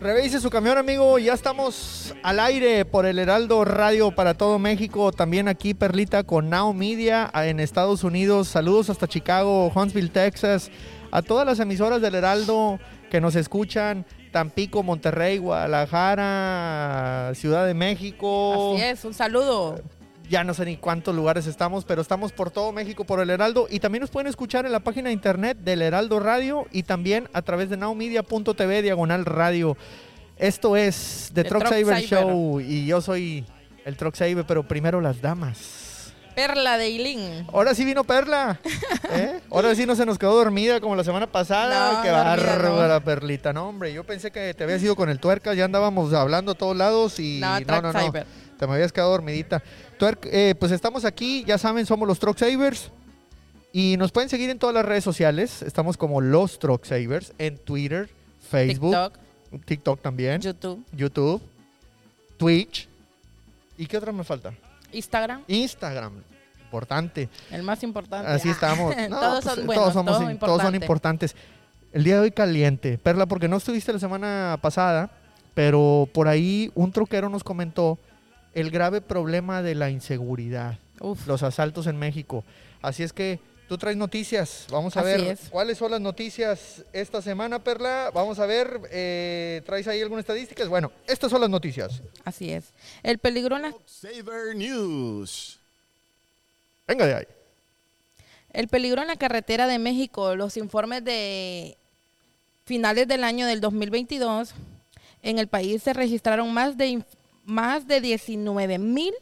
Revise su camión, amigo. Ya estamos al aire por el Heraldo Radio para todo México. También aquí, Perlita, con Now Media en Estados Unidos. Saludos hasta Chicago, Huntsville, Texas. A todas las emisoras del Heraldo que nos escuchan. Tampico, Monterrey, Guadalajara, Ciudad de México. Así es, un saludo ya no sé ni cuántos lugares estamos, pero estamos por todo México por el Heraldo y también nos pueden escuchar en la página de internet del Heraldo Radio y también a través de nowmedia.tv diagonal radio. Esto es The, Truck, Saver Show y yo soy el Truck Saver, pero primero las damas. Perla de Ilín. Ahora sí vino Perla. ¿eh? Ahora sí no se nos quedó dormida como la semana pasada. No, Qué bárbara, Perlita. No, hombre, yo pensé que te habías ido con el tuerca. Ya andábamos hablando a todos lados y no, no, no, no. Te me habías quedado dormidita. Eh, pues estamos aquí, ya saben, somos los Truck Savers. Y nos pueden seguir en todas las redes sociales. Estamos como los Truck Savers en Twitter, Facebook, TikTok, TikTok también, YouTube, YouTube, Twitch. ¿Y qué otra me falta? Instagram. Instagram, importante. El más importante. Así estamos. todos, pues, son, todos, somos, todos son importantes. El día de hoy caliente. Perla, porque no estuviste la semana pasada, pero por ahí un troquero nos comentó el grave problema de la inseguridad, los asaltos en México. Así es que tú traes noticias. Vamos a ver cuáles son las noticias esta semana, Perla. Vamos a ver, eh, ¿traes ahí algunas estadísticas? Bueno, estas son las noticias. Así es. El peligro en la... News. Venga de ahí. El peligro en la carretera de México, los informes de finales del año del 2022, en el país se registraron más de más de 19 mil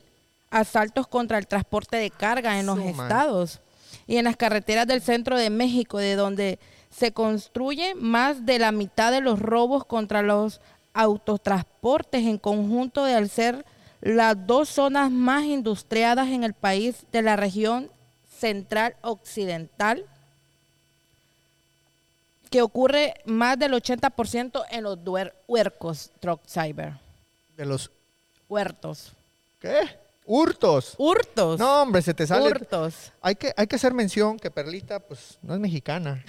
asaltos contra el transporte de carga en los estados y en las carreteras del centro de México, de donde se construye más de la mitad de los robos contra los autotransportes en conjunto de al ser las dos zonas más industriadas en el país de la región central occidental, que ocurre más del 80% en los huercos truck cyber. De los Huertos. ¿Qué? Hurtos. Hurtos. No, hombre, se te sale. Hurtos. Hay que, hay que hacer mención que Perlita, pues, no es mexicana.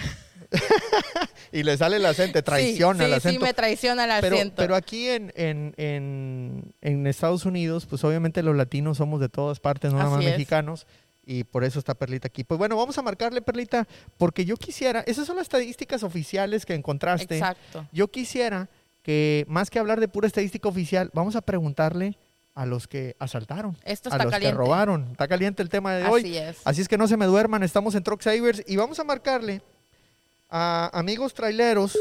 y le sale el acento, traiciona el acento. Sí, me traiciona el acento. Pero, aquí en, en, Estados Unidos, pues obviamente los latinos somos de todas partes, no nada más mexicanos. Y por eso está Perlita aquí. Pues bueno, vamos a marcarle, Perlita, porque yo quisiera, esas son las estadísticas oficiales que encontraste. Exacto. Yo quisiera que más que hablar de pura estadística oficial, vamos a preguntarle a los que asaltaron, Esto a los que robaron. Está caliente el tema de hoy. Así es. Así es que no se me duerman, estamos en Truck Savers y vamos a marcarle a amigos traileros,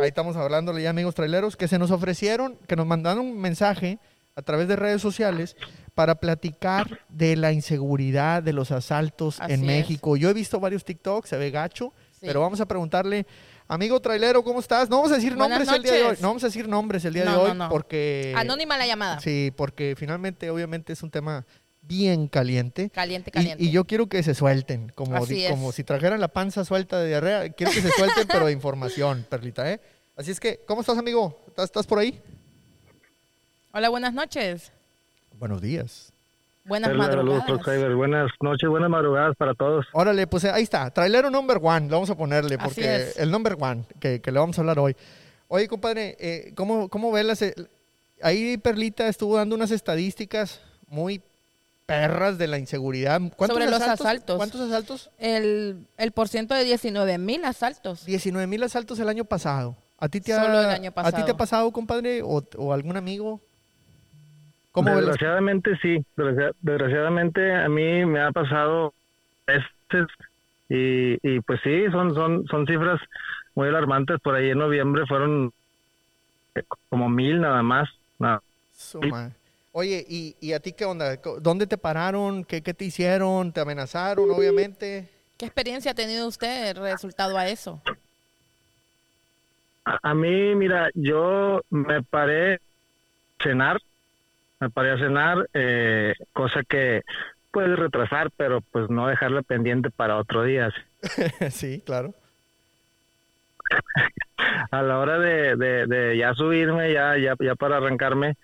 ahí estamos hablándole ya amigos traileros, que se nos ofrecieron, que nos mandaron un mensaje a través de redes sociales para platicar de la inseguridad, de los asaltos en México. Yo he visto varios TikToks, se ve gacho, pero vamos a preguntarle Amigo trailero, ¿cómo estás? No vamos a decir nombres el día de hoy. No vamos a decir nombres el día de hoy porque... Anónima la llamada. Sí, porque finalmente obviamente es un tema bien caliente. Caliente, caliente. Y, yo quiero que se suelten, como, como si trajeran la panza suelta de diarrea. Quiero que se suelten, pero de información, Perlita, ¿eh? Así es que, ¿cómo estás, amigo? ¿Estás por ahí? Hola, buenas noches. Buenos días. Buenas madrugadas. buenas noches, buenas madrugadas para todos. Órale, pues ahí está. Trailero number one, lo vamos a ponerle, porque el number one que, le vamos a hablar hoy. Oye, compadre, eh, ¿cómo, ¿cómo ves las... Eh, ahí Perlita estuvo dando unas estadísticas muy perras de la inseguridad. Sobre los asaltos? ¿Cuántos asaltos? El, el porciento de 19 mil asaltos. 19 mil asaltos el año pasado. ¿A ti te Solo el año pasado. ¿A ti te ha pasado, compadre, o, o algún amigo? Desgraciadamente sí, desgraciadamente a mí me ha pasado veces y, y pues sí, son, son, son cifras muy alarmantes. Por ahí en noviembre fueron como mil nada más. Oye, ¿y, ¿y a ti qué onda? ¿Dónde te pararon? ¿Qué, ¿Qué te hicieron? ¿Te amenazaron, obviamente? ¿Qué experiencia ha tenido usted resultado a eso? A, a mí, mira, yo me paré a cenar me paré a cenar, eh, cosa que puede retrasar, pero pues no dejarla pendiente para otro día. sí, claro. a la hora de, de, ya subirme, ya, ya, ya para arrancarme,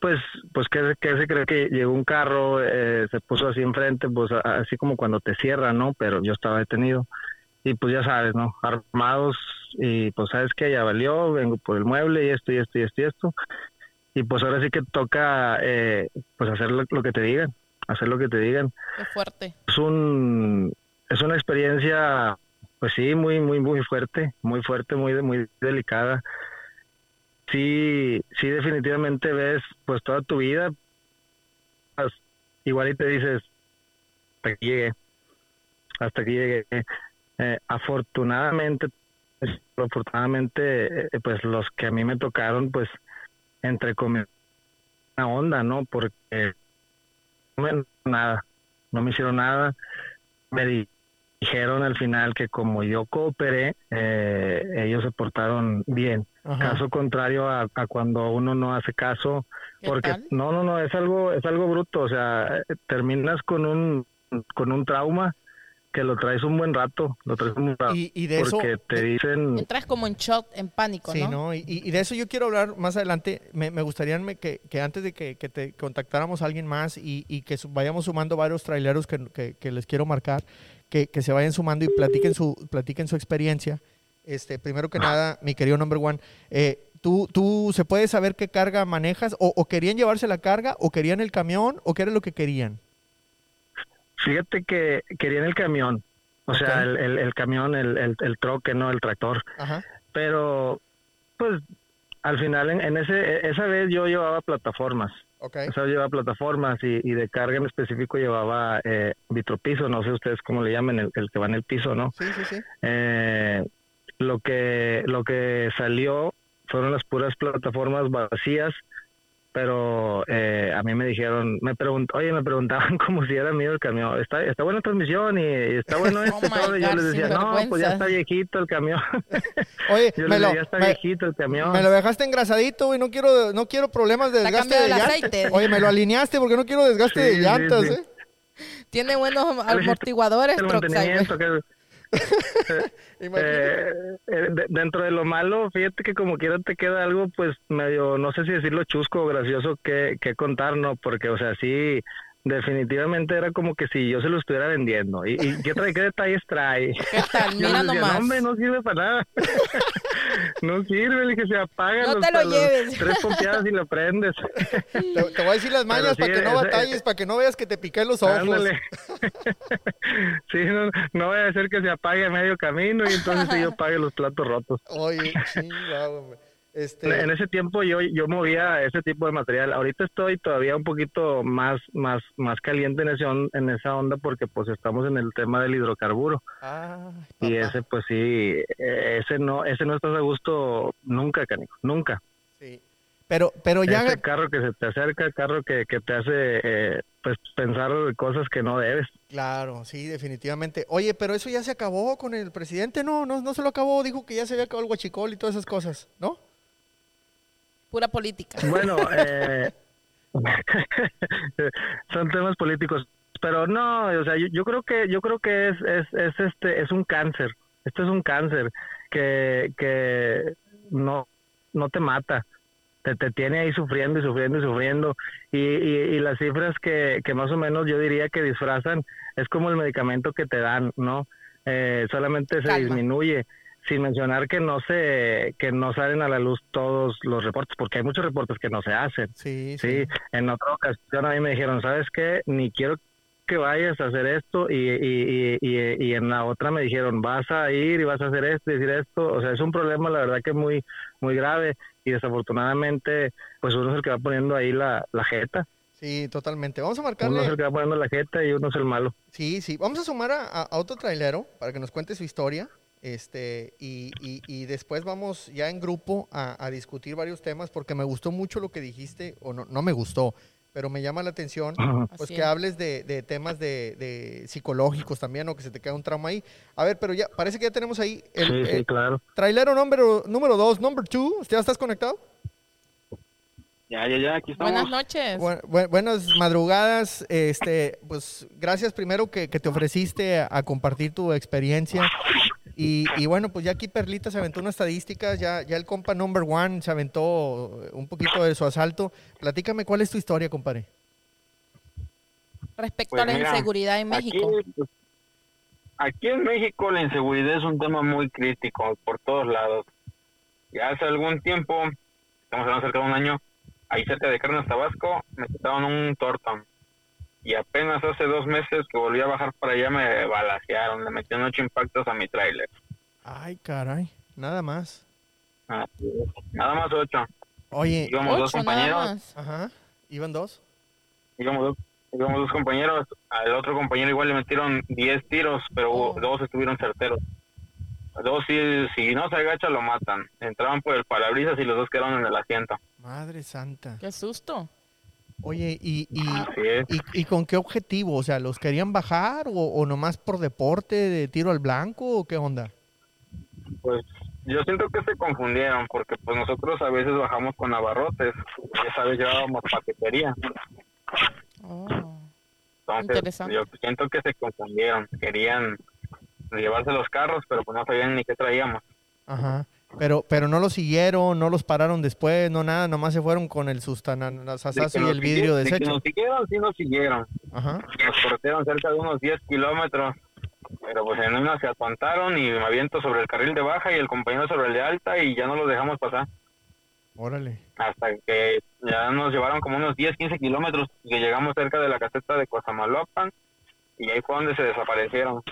pues, pues que, se cree que llegó un carro, eh, se puso así enfrente, pues así como cuando te cierra, ¿no? Pero yo estaba detenido. y pues ya sabes, ¿no? Armados y pues sabes que ya valió, vengo por el mueble y esto y esto y esto y esto. Y pues ahora sí que toca eh, pues hacer lo, lo que te digan, hacer lo que te digan. Qué fuerte. Es un es una experiencia pues sí, muy muy muy fuerte, muy fuerte, muy muy delicada. Sí, sí definitivamente ves pues toda tu vida pues, igual y te dices hasta aquí llegué. Hasta aquí llegué. Eh, afortunadamente, pues, afortunadamente, eh, pues los que a mí me tocaron, pues, entre comillas, una onda, ¿no? Porque no me nada, no me hicieron nada. Me di- dijeron al final que como yo cooperé, eh, ellos se portaron bien. Ajá. Caso contrario a, a cuando uno no hace caso, ¿Qué porque tal? no, no, no, es algo, es algo bruto, o sea, terminas con un, con un trauma que lo traes un buen rato, lo traes un buen rato, Y, y de eso... porque te dicen, Entras como en shock, en pánico, Sí, ¿no? ¿no? Y, y de eso yo quiero hablar más adelante. Me, me gustaría que, que antes de que, que te contactáramos a alguien más y, y que su- vayamos sumando varios traileros que, que- que les quiero marcar, que, que se vayan sumando y platiquen su, platiquen su experiencia. Este, primero que nada, mi querido number one, eh, ¿tú, ¿tú se puede saber qué carga manejas? O, ¿O querían llevarse la carga? ¿O querían el camión? ¿O qué era lo que querían? Fíjate que querían el camión, o sea, el, el, el camión, el, el, el troque, no el tractor, Ajá. pero pues al final en, en ese, esa vez yo llevaba plataformas, Ok. esa vez llevaba plataformas y, y de carga en específico llevaba eh, vitropiso, no sé ustedes cómo le llaman, el, el que va en el piso, ¿no? Sí, sí, sí. Eh, lo que lo que salió fueron las puras plataformas vacías pero eh, a mí me dijeron me pregunt oye me preguntaban como si era mío el camión está está buena la transmisión y, y está bueno Oh esto y my todo y yo God, les decía no pues ya está viejito el camión Oye, yo me les lo, decía ya está me- viejito el camión me lo dejaste engrasadito, güey. No quiero, no quiero problemas de desgaste de llantas. aceite. Oye, me lo alineaste porque no quiero desgaste Sí, de llantas, sí. ¿eh? Tiene buenos ¿Cuál es el- amortiguadores, el mantenimiento que eh, de- dentro de lo malo, fíjate que como quiera te queda algo, pues medio, no sé si decirlo chusco o gracioso que, que contar, ¿no? Porque, o sea, sí, definitivamente era como que si yo se lo estuviera vendiendo. ¿Y, y qué trae? ¿Qué detalles trae? ¿Qué tal? Yo Mira les decía, nomás. no, hombre, no sirve para nada. no sirve, le dije, se apaga. No los- te lo lleves. Tres pompeadas y lo prendes. Te, te voy a decir las mañas sí, para que no batalles, para que no veas que te piqué los ojos. Ándale. sí, no, no vaya a ser que se apague a medio camino y entonces yo pague los platos rotos. Oye, chingado, güey. Este, En ese tiempo yo yo movía ese tipo de material. Ahorita estoy todavía un poquito más más más caliente en ese on- en esa onda porque pues estamos en el tema del hidrocarburo ay, y ese pues sí eh, ese no ese no estás a gusto nunca canico nunca. sí. Pero, pero ya, Ese carro que se te acerca, carro que, que te hace eh, pues pensar cosas que no debes. claro, sí, definitivamente. Oye, pero eso ya se acabó con el presidente, no, no, no se lo acabó, dijo que ya se había acabado el huachicol y todas esas cosas, ¿no? Pura política. Bueno, eh, son temas políticos, pero no, o sea, yo, yo creo que yo creo que es, es, es este es un cáncer. Esto es un cáncer que que no no te mata. Te, te tiene ahí sufriendo y sufriendo y sufriendo. Y, y, y las cifras que, que más o menos yo diría que disfrazan es como el medicamento que te dan, ¿no? Eh, solamente se Calma. disminuye sin mencionar que no se que no salen a la luz todos los reportes porque hay muchos reportes que no se hacen Sí, sí en otra ocasión a mí me dijeron sabes qué ni quiero que vayas a hacer esto y, y, y, y, y en la otra me dijeron vas a ir y vas a hacer esto y decir esto o sea es un problema la verdad que muy muy grave y desafortunadamente pues uno es el que va poniendo ahí la, la jeta Sí, totalmente. Vamos a uno es marcarle. el que va poniendo la jeta y uno es el malo Sí, sí. Vamos a sumar a, a- a otro trailero para que nos cuente su historia. Este, y, y- y después vamos ya en grupo a, a discutir varios temas porque me gustó mucho lo que dijiste, o no, no me gustó, pero me llama la atención pues Así que es. hables de, de temas de, de psicológicos también o que se te queda un trauma ahí. A ver, pero ya, parece que ya tenemos ahí el, sí sí el claro trailero número, número dos, number two. ¿Ya estás conectado? Ya, ya, ya, aquí estamos. Buenas noches. Bu- bu- buenas madrugadas. Este, pues gracias primero que, que te ofreciste a, a compartir tu experiencia. Y, y bueno, pues ya aquí Perlita se aventó unas estadísticas, ya, ya el compa number one se aventó un poquito de su asalto. Platícame cuál es tu historia, compadre. Respecto Pues a la mira, inseguridad en México. pues, aquí en México la inseguridad es un tema muy crítico por todos lados. Ya hace algún tiempo, estamos hablando cerca de un año, ahí cerca de Carnes Tabasco, me quitaron un tortón. Y apenas hace dos meses que volví a bajar para allá me balacearon, le metieron ocho impactos a mi tráiler. Ay, caray. Nada más. Es. Nada más ocho. Oye, Íbamos dos Ocho nada compañeros, más. ajá. ¿Iban dos? íbamos dos, íbamos dos compañeros, al otro compañero igual le metieron 10 tiros, pero Oh. dos estuvieron certeros. Dos, si, si no se agacha, lo matan. Entraban por el parabrisas y los dos quedaron en el asiento. Madre santa. Qué susto. Oye, ¿y, y, y, y con qué objetivo? O sea, ¿los querían bajar o, o nomás por deporte de tiro al blanco o qué onda? Pues yo siento que se confundieron porque pues nosotros a veces bajamos con abarrotes. Ya sabes, llevábamos paquetería. Oh. Entonces Interesante. yo siento que se confundieron. Querían llevarse los carros, pero pues no sabían ni qué traíamos. Ajá. Pero, pero no los siguieron, no los pararon después, no nada, nomás se fueron con el De sustananasazo que y el vidrio de deshecho. nos siguieron, sí nos siguieron. Ajá. Nos cortaron cerca de unos 10 kilómetros. Pero pues en una se atontaron y me aviento sobre el carril de baja y el compañero sobre el de alta y ya no los dejamos pasar. Órale. Hasta que ya nos llevaron como unos 10, 15 kilómetros y que llegamos cerca de la caseta de Cosamaloapan y ahí fue donde se desaparecieron.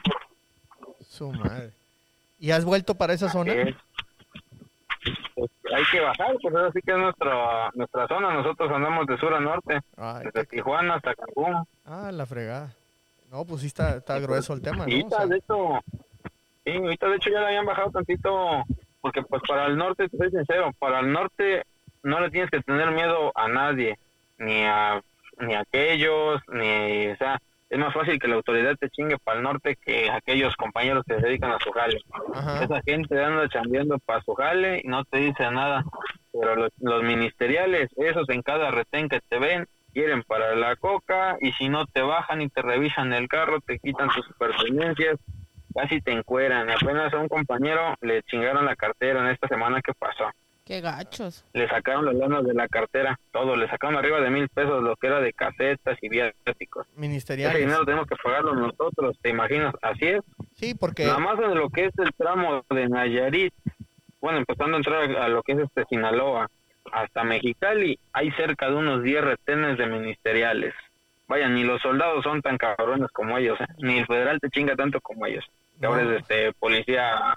Su madre. ¿Y has vuelto para esa zona? Es. Pues, hay que bajar, pues ahora sí que es nuestra, nuestra zona. Nosotros andamos de sur a norte, Ay, desde Tijuana hasta Cancún. ah, la fregada. No, pues sí está, está grueso el tema, Y ¿no? O sea, ahorita, de hecho, sí, ahorita de hecho ya le habían bajado tantito, porque pues para el norte, te soy sincero, para el norte no le tienes que tener miedo a nadie, ni a, ni a aquellos, ni, o sea, es más fácil que la autoridad te chingue para el norte que aquellos compañeros que se dedican a su jale. ajá. Esa gente anda chambeando para su jale y no te dice nada. Pero los, los ministeriales, esos en cada retén que te ven, quieren para la coca y si no te bajan y te revisan el carro, te quitan tus pertenencias, casi te encueran. Apenas a un compañero le chingaron la cartera en esta semana que pasó. Qué gachos. Le sacaron las lanas de la cartera, todo, le sacaron arriba de mil pesos lo que era de casetas y viáticos. Ese Ministeriales. dinero tenemos que pagarlo nosotros, ¿te imaginas? Así es. Sí, porque... Nada más en lo que es el tramo de Nayarit, bueno, empezando a entrar a lo que es este Sinaloa, hasta Mexicali, hay cerca de unos 10 retenes de ministeriales. Vaya, ni los soldados son tan cabrones como ellos, ¿eh? ni el federal te chinga tanto como ellos. Que ahora No. es este, policía,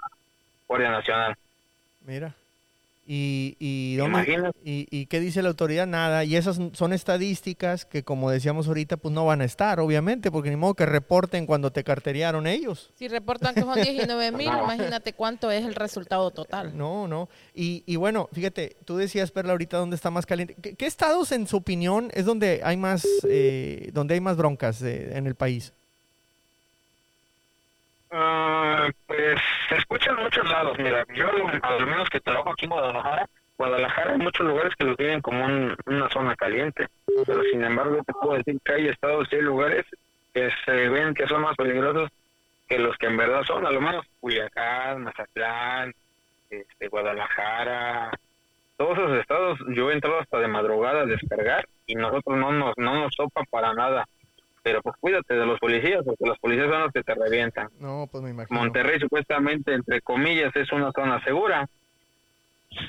Guardia Nacional. Mira. ¿Y, y, y, y qué dice la autoridad? Nada. Y esas son estadísticas que, como decíamos ahorita, pues no van a estar, obviamente, porque ni modo que reporten cuando te carteriaron ellos. Si reportan que son 19 mil, imagínate cuánto es el resultado total. No, no. Y, y bueno, fíjate, tú decías, Perla, ahorita dónde está más caliente. ¿Qué, qué estados, en su opinión, es donde hay más, eh, donde hay más broncas eh, en el país? Ah, pues se escucha en muchos lados. Mira, yo a lo, a lo menos que trabajo aquí en Guadalajara, Guadalajara hay muchos lugares que lo tienen como un- una zona caliente. Pero sin embargo, te puedo decir que hay estados y hay lugares que se ven que son más peligrosos que los que en verdad son. A lo menos Culiacán, Mazatlán, este, Guadalajara. Todos esos estados, yo he entrado hasta de madrugada a descargar y nosotros no nos, no nos topa para nada. Pero pues cuídate de los policías, porque los policías son los que te revientan. No, pues me imagino. Monterrey supuestamente, entre comillas, es una zona segura.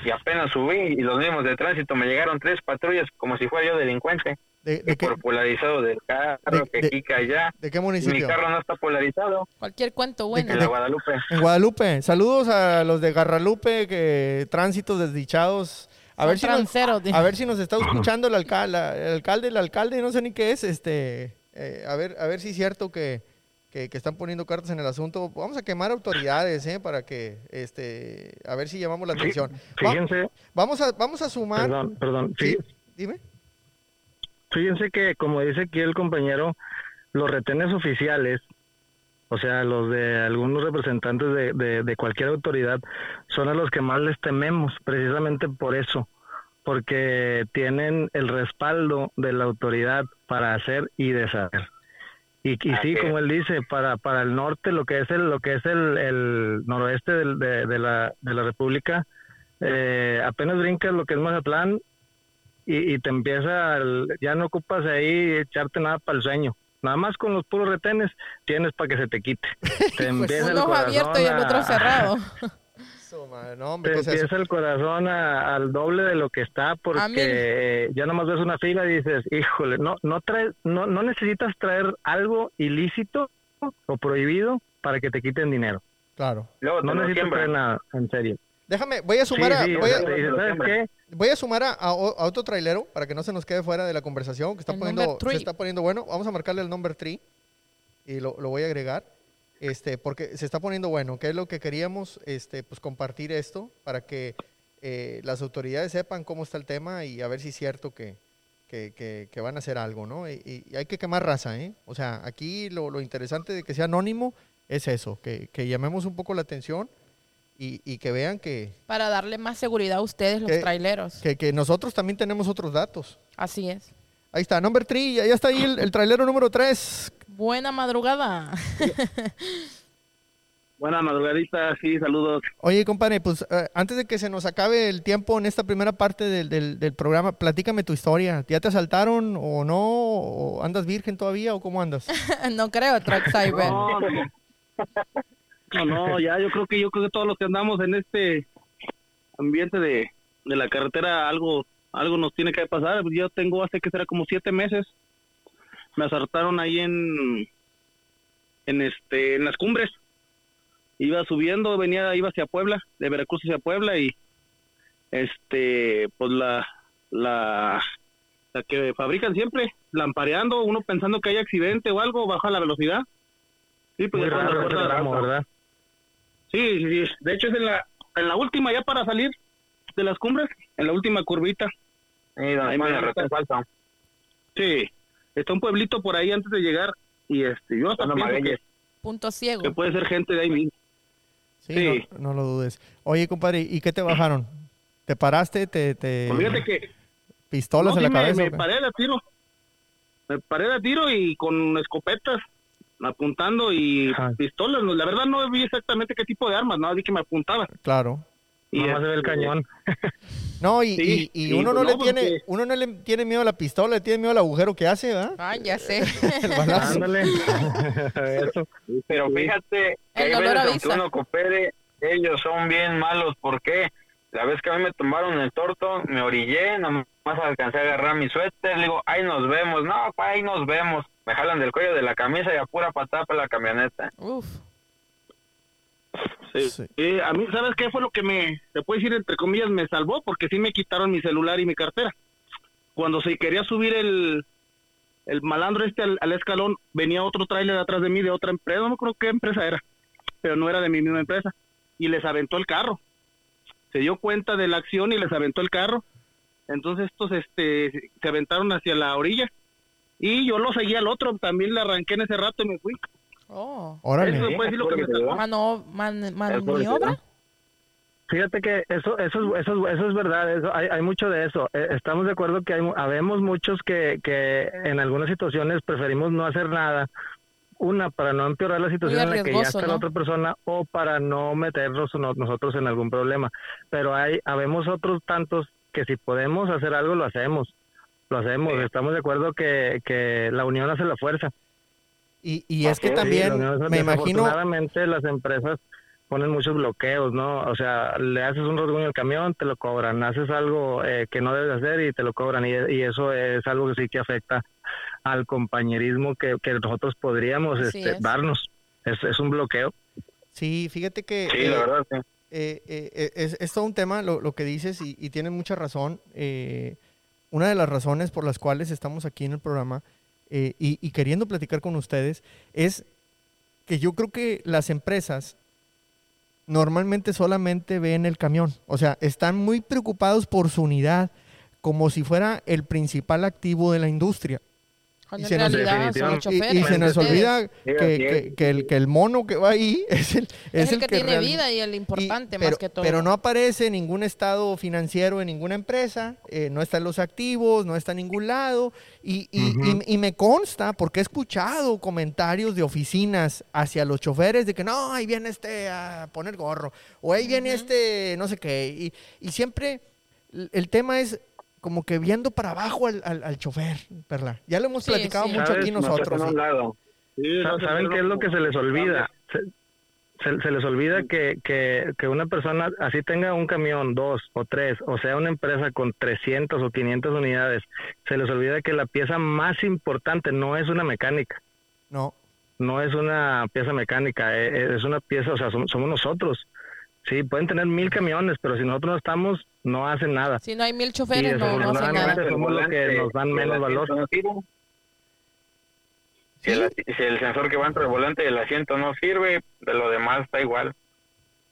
Y apenas subí y los mismos de tránsito me llegaron tres patrullas como si fuera yo delincuente. ¿De, de qué, por polarizado del carro, de- que de- allá. de qué Y mi municipio? carro no está polarizado Cualquier cuento bueno. en la Guadalupe. En Guadalupe. Saludos a los de Garralupe, que tránsitos desdichados. A Son ver, si nos, a ver si nos está escuchando el alcalde, el alcalde, el alcalde, no sé ni qué es, este, eh, a ver, a ver si es cierto que, que, que están poniendo cartas en el asunto. Vamos a quemar autoridades, eh, para que, este, a ver si llamamos la atención. Va- fíjense, vamos a, vamos a sumar. perdón, perdón, Sí, dime. fíjense que como dice aquí el compañero, los retenes oficiales, o sea, los de algunos representantes de, de, de cualquier autoridad, son a los que más les tememos, precisamente por eso, porque tienen el respaldo de la autoridad para hacer y deshacer. Y, sí, como él dice, para, para el norte, lo que es el, lo que es el, el noroeste de, de la, de la República, eh, apenas brincas lo que es Mazatlán y, y te empieza, el- ya no ocupas ahí echarte nada para el sueño. Nada más con los puros retenes tienes para que se te quite. Te empieza el Uno corazón abierto y el otro a- cerrado. Eso, madre, no, hombre, Te ¿qué es eso? empieza el corazón a- al doble de lo que está porque A mí- eh, ya nomás ves una fila y dices, híjole, no no traes, no, no necesitas traer algo ilícito o prohibido para que te quiten dinero. Claro. Luego te No lo necesitas siembran. traer nada, en serio. Déjame, voy a sumar a, sí, voy a- sea, te dices, ¿sabes qué? Voy a sumar a, a o- a otro trailero para que no se nos quede fuera de la conversación, que está El poniendo, number se three. está poniendo bueno. Vamos a marcarle el number 3 y lo, lo voy a agregar, este, porque se está poniendo bueno. ¿Qué es lo que queríamos? Este, pues compartir esto para que eh, las autoridades sepan cómo está el tema y a ver si es cierto que, que, que- que van a hacer algo, ¿no? Y, y- hay que quemar raza, ¿eh? O sea, aquí lo, lo interesante de que sea anónimo es eso, que, que llamemos un poco la atención y, y que vean que, Para darle más seguridad a ustedes, los traileros. que, que nosotros también tenemos otros datos. Así es. Ahí está, number 3, ya, ya está ahí el, el trailero número 3. Buena madrugada. Buena madrugadita, sí, saludos. Oye, compadre, pues eh, antes de que se nos acabe el tiempo en esta primera parte del, del- del programa, platícame tu historia. ¿Ya te asaltaron o no? ¿O andas virgen todavía o cómo andas? no creo, Truck Cyber. No, no. No, no, ya yo creo que yo creo que todos los que andamos en este ambiente de, de la carretera algo algo nos tiene que pasar. Yo tengo hace que será como siete meses. Me asaltaron ahí en en este en las cumbres. Iba subiendo, venía iba hacia Puebla, de Veracruz hacia Puebla y este pues la la la que fabrican siempre lampareando, uno pensando que hay accidente o algo, baja la velocidad. Sí, pues. Sí, sí, sí. de hecho es en la, en la última ya para salir de las cumbres, en la última curvita. Sí, Ahí me. Sí, está un pueblito por ahí antes de llegar y este yo hasta pienso que, Punto ciego. que puede ser gente de ahí mismo. Sí, Sí. No, no lo dudes. Oye, compadre, ¿y qué te bajaron? ¿Te paraste? ¿Te, te Pues fíjate que pistolas no, en la sí, me, cabeza? me qué? paré de tiro. Me paré de tiro y con escopetas apuntando y Ajá. pistolas. La verdad no vi exactamente qué tipo de armas, no vi que me apuntaba. Claro. Y Nomás se ve el este, cañón. No, y, Sí, y- y sí, uno no le tiene, porque- uno no le tiene miedo a la pistola, le tiene miedo al agujero que hace, ¿verdad? Ay, ya sé. El balazo. Ándale. Eso. Pero fíjate que El hay dolor veces avisa. uno coopere, ellos son bien malos. ¿Por qué? La vez que a mí me tumbaron el torto, me orillé, nomás alcancé a agarrar mi suéter, le digo, ahí nos vemos. No, pa, ahí nos vemos. Me jalan del cuello de la camisa y a pura patada para la camioneta. Uf. Sí. Sí. Eh, a mí, ¿sabes qué fue lo que me, te puedo decir, entre comillas, me salvó? Porque sí me quitaron mi celular y mi cartera. Cuando se quería subir el, el malandro este al, al escalón, venía otro tráiler atrás de mí de otra empresa, no acuerdo qué empresa era, pero no era de mi misma empresa, y les aventó el carro. Se dio cuenta de la acción y les aventó el carro. Entonces estos este, se aventaron hacia la orilla. Y yo lo seguí al otro, también le arranqué en ese rato y me fui. Oh. Órale. Eso puede decir lo que me. Mano, man- maniobra. Fíjate que eso, eso, es- eso, es- eso es verdad, eso, hay, hay mucho de eso. Eh, estamos de acuerdo que hay, mu- habemos muchos que, que en algunas situaciones preferimos no hacer nada. Una, para no empeorar la situación en la que ya está la otra persona o para no meternos no- nosotros en algún problema. Pero hay, habemos otros tantos que si podemos hacer algo, lo hacemos. Lo hacemos. Estamos de acuerdo que, que la unión hace la fuerza. Y, y es que Sí, también, Sí, me imagino, las empresas ponen muchos bloqueos, ¿no? O sea, le haces un rasguño al camión, te lo cobran, haces algo eh, que no debes hacer y te lo cobran y, y eso es algo que sí que afecta al compañerismo que, que nosotros podríamos este, es. darnos. Es, es un bloqueo. sí, fíjate que... Sí, eh, la verdad, sí. eh, eh, es, es todo un tema lo, lo que dices y, y tienes mucha razón. Una de las razones por las cuales estamos aquí en el programa eh, y, y queriendo platicar con ustedes es que yo creo que las empresas normalmente solamente ven el camión. O sea, están muy preocupados por su unidad como si fuera el principal activo de la industria. Cuando Y en se nos- realidad son los Y, y choferes. se nos ustedes. olvida que, el, que el mono que va ahí es el, Es, el que, tiene real- vida y el y- importante pero, más que todo. pero no aparece en ningún estado financiero de ninguna empresa, eh, no está en los activos, no está en ningún lado. Y, y- y- y me consta, porque he escuchado comentarios de oficinas hacia los choferes de que no, ahí viene este a poner gorro, o ahí viene este no sé qué. Y, y siempre el tema es como que viendo para abajo al, al, al chofer, Perla. Ya lo hemos Sí, platicado sí. mucho aquí Nos nosotros. a un sí. ¿Saben qué es lo que se les olvida? Se, se- se les olvida que, que, que una persona así tenga un camión, dos o tres, o sea, una empresa con 300 o 500 unidades, se les olvida que la pieza más importante no es una mecánica, No, no es una pieza mecánica, eh, eh, es una pieza, o sea, som- somos nosotros. Sí, pueden tener mil camiones, pero si nosotros no estamos, no hacen nada. Si no hay mil choferes, no, no hacen nada. somos los que nos dan si el menos valor. Si, el, asi- si el sensor que va entre el volante del asiento no sirve, de lo demás está igual.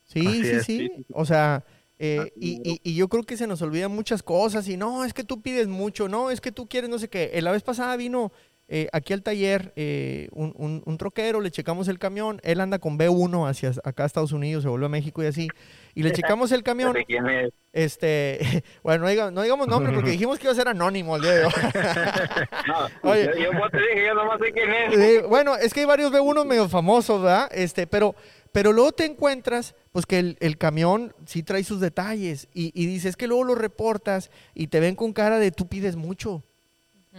Sí, Así sí, es, sí. O sea, eh, y, y- y yo creo que se nos olvidan muchas cosas. Y no, es que tú pides mucho, no, es que tú quieres no sé qué. Eh, La vez pasada vino eh, aquí al taller eh, un, un- un troquero, le checamos el camión. Él anda con B1 hacia acá a Estados Unidos, se vuelve a México y así. Y le checamos el No camión. sé quién es. Este, bueno, no, diga- no digamos nombre porque dijimos que iba a ser anónimo el día de hoy. No, Oye. yo, yo como te dije, yo nomás sé quién es. Bueno, es que hay varios B1 medio famosos, ¿verdad? Este, pero, pero luego te encuentras, pues que el, el camión sí trae sus detalles y, y dices que luego lo reportas y te ven con cara de tú pides mucho.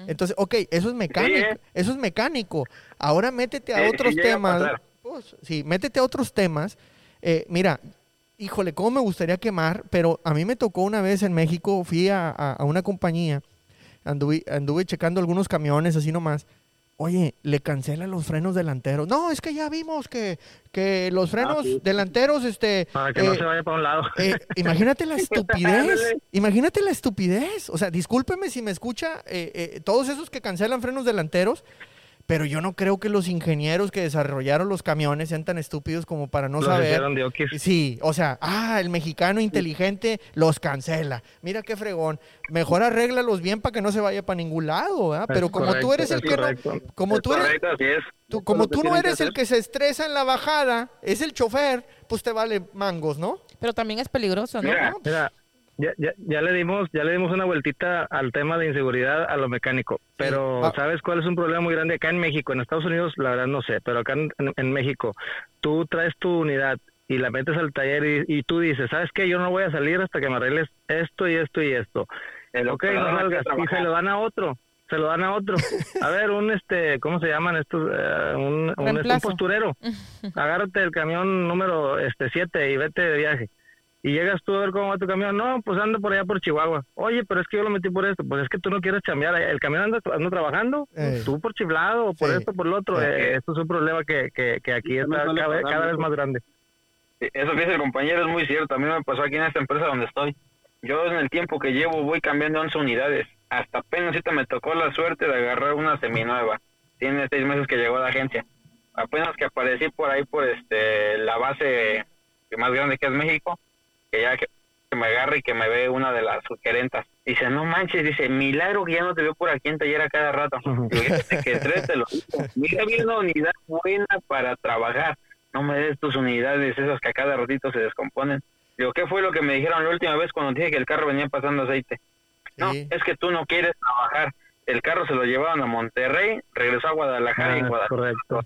Entonces, ok, eso es mecánico, ¿eh? eso es mecánico. Ahora métete a otros temas. Pues, sí, métete a otros temas. Eh, mira, híjole, cómo me gustaría quemar, pero a mí me tocó una vez en México, fui a, a- a una compañía, anduve, anduve checando algunos camiones así nomás. Oye, le cancela los frenos delanteros. No, es que ya vimos que, que los frenos delanteros, este... Para que no eh, se vaya para un lado. eh, imagínate la estupidez. Imagínate la estupidez. O sea, discúlpeme si me escucha eh, eh, todos esos que cancelan frenos delanteros, pero yo no creo que los ingenieros que desarrollaron los camiones sean tan estúpidos como para no Los saber. de. Sí, o sea, ah, el mexicano inteligente los cancela. Mira qué fregón. Mejor arréglalos bien para que no se vaya para ningún lado, ¿verdad? Es Pero como tú correcto, eres el que no, como Es tú eres, correcto, tú- como tú no eres el que se estresa en la bajada, es el chofer, pues te vale mangos, ¿no? Pero también es peligroso, ¿no? Mira, Mira, ya, ya, ya le dimos ya le dimos una vueltita al tema de inseguridad a lo mecánico, pero Ah. ¿sabes cuál es un problema muy grande acá en México? En Estados Unidos, la verdad no sé, pero acá en, México, tú traes tu unidad y la metes al taller y, y tú dices, ¿sabes qué? Yo no voy a salir hasta que me arregles esto y esto y esto. El ok, no salgas. Y se lo dan a otro. Se lo dan a otro. A ver, un este, ¿cómo se llaman estos? Eh, un, un, un Reemplazo. posturero. Agárrate el camión número este 7 y vete de viaje. Y llegas tú a ver cómo va tu camión. No, pues ando por allá por Chihuahua. Oye, pero es que yo lo metí por esto. Pues es que tú no quieres chambear. El camión anda, anda trabajando. Eh. Tú por chiflado o por Sí. esto, por lo otro. Eh, esto es un problema que, que, que aquí suele cada, cada vez más grande. Eso que dice el compañero es muy cierto. A mí me pasó aquí en esta empresa donde estoy. Yo en el tiempo que llevo voy cambiando 11 unidades. Hasta apenas ahorita me tocó la suerte de agarrar una seminueva. Tiene seis meses que llegó a la agencia. Apenas que aparecí por ahí por este la base más grande que es México, que ya que, me agarre y que me ve una de las gerentas. Dice, no manches, dice, milagro que ya no te veo por aquí en taller a cada rato. "Fíjate que tres te lo digo. Mira bien una unidad buena para trabajar. No me des tus unidades esas que a cada ratito se descomponen. Digo, ¿qué fue lo que me dijeron la última vez cuando dije que el carro venía pasando aceite? No, Sí. es que tú no quieres trabajar. El carro se lo llevaron a Monterrey, regresó a Guadalajara y Ah, Guadalajara. correcto.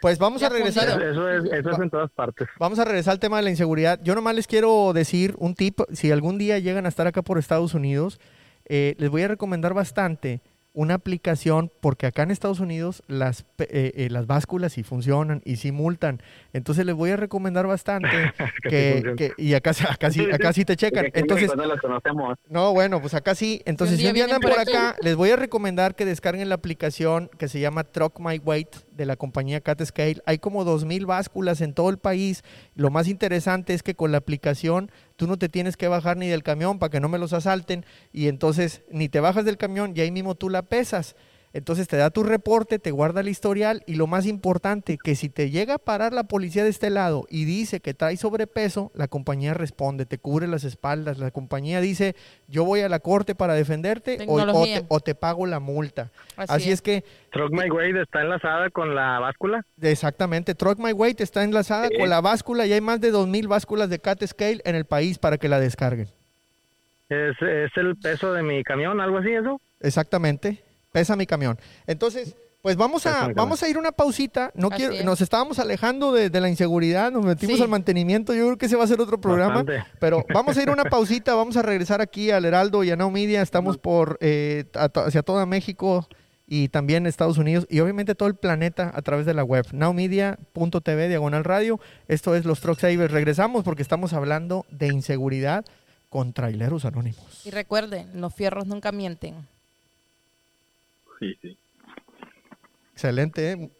Pues vamos a regresar. fundido. Eso es, eso es en todas partes. Vamos a regresar al tema de la inseguridad. Yo nomás les quiero decir un tip. Si algún día llegan a estar acá por Estados Unidos, eh, les voy a recomendar bastante una aplicación, porque acá en Estados Unidos las, eh, eh, las básculas sí funcionan y sí multan. Entonces les voy a recomendar bastante que, y acá, sí- acá, sí, acá sí te checan. Entonces, no las conocemos. no, bueno, pues acá sí. Entonces, Si un día andan por acá, les voy a recomendar que descarguen la aplicación que se llama Truck My Weight de la compañía Cat Scale. Hay como 2.000 básculas en todo el país. Lo más interesante es que con la aplicación tú no te tienes que bajar ni del camión para que no me los asalten y entonces ni te bajas del camión y ahí mismo tú la pesas. Entonces te da tu reporte, te guarda el historial y lo más importante, que si te llega a parar la policía de este lado y dice que trae sobrepeso, la compañía responde, te cubre las espaldas, la compañía dice, yo voy a la corte para defenderte o, te, o te pago la multa. Así Así, es. es. que, Truck My Way está enlazada con la báscula. exactamente, Truck My Weight está enlazada Sí. con la báscula y hay más de 2.000 básculas de Cat Scale en el país para que la descarguen. Es, es el peso de mi camión, algo así, eso. Exactamente, pesa mi camión. Entonces, pues vamos a, vamos a ir una pausita. No quiero, es. nos estábamos alejando de, de la inseguridad, nos metimos Sí. al mantenimiento. Yo creo que ese va a ser otro programa. Bastante. Pero vamos a ir a una pausita, vamos a regresar aquí al Heraldo y a Now Media. Estamos por eh, hacia toda México y también Estados Unidos y obviamente todo el planeta a través de la web. Nowmedia.tv, diagonal radio. Esto es los Truck Savers. Regresamos porque estamos hablando de inseguridad con traileros anónimos. Y recuerden, los fierros nunca mienten. Sí, sí. Excelente, ¿eh?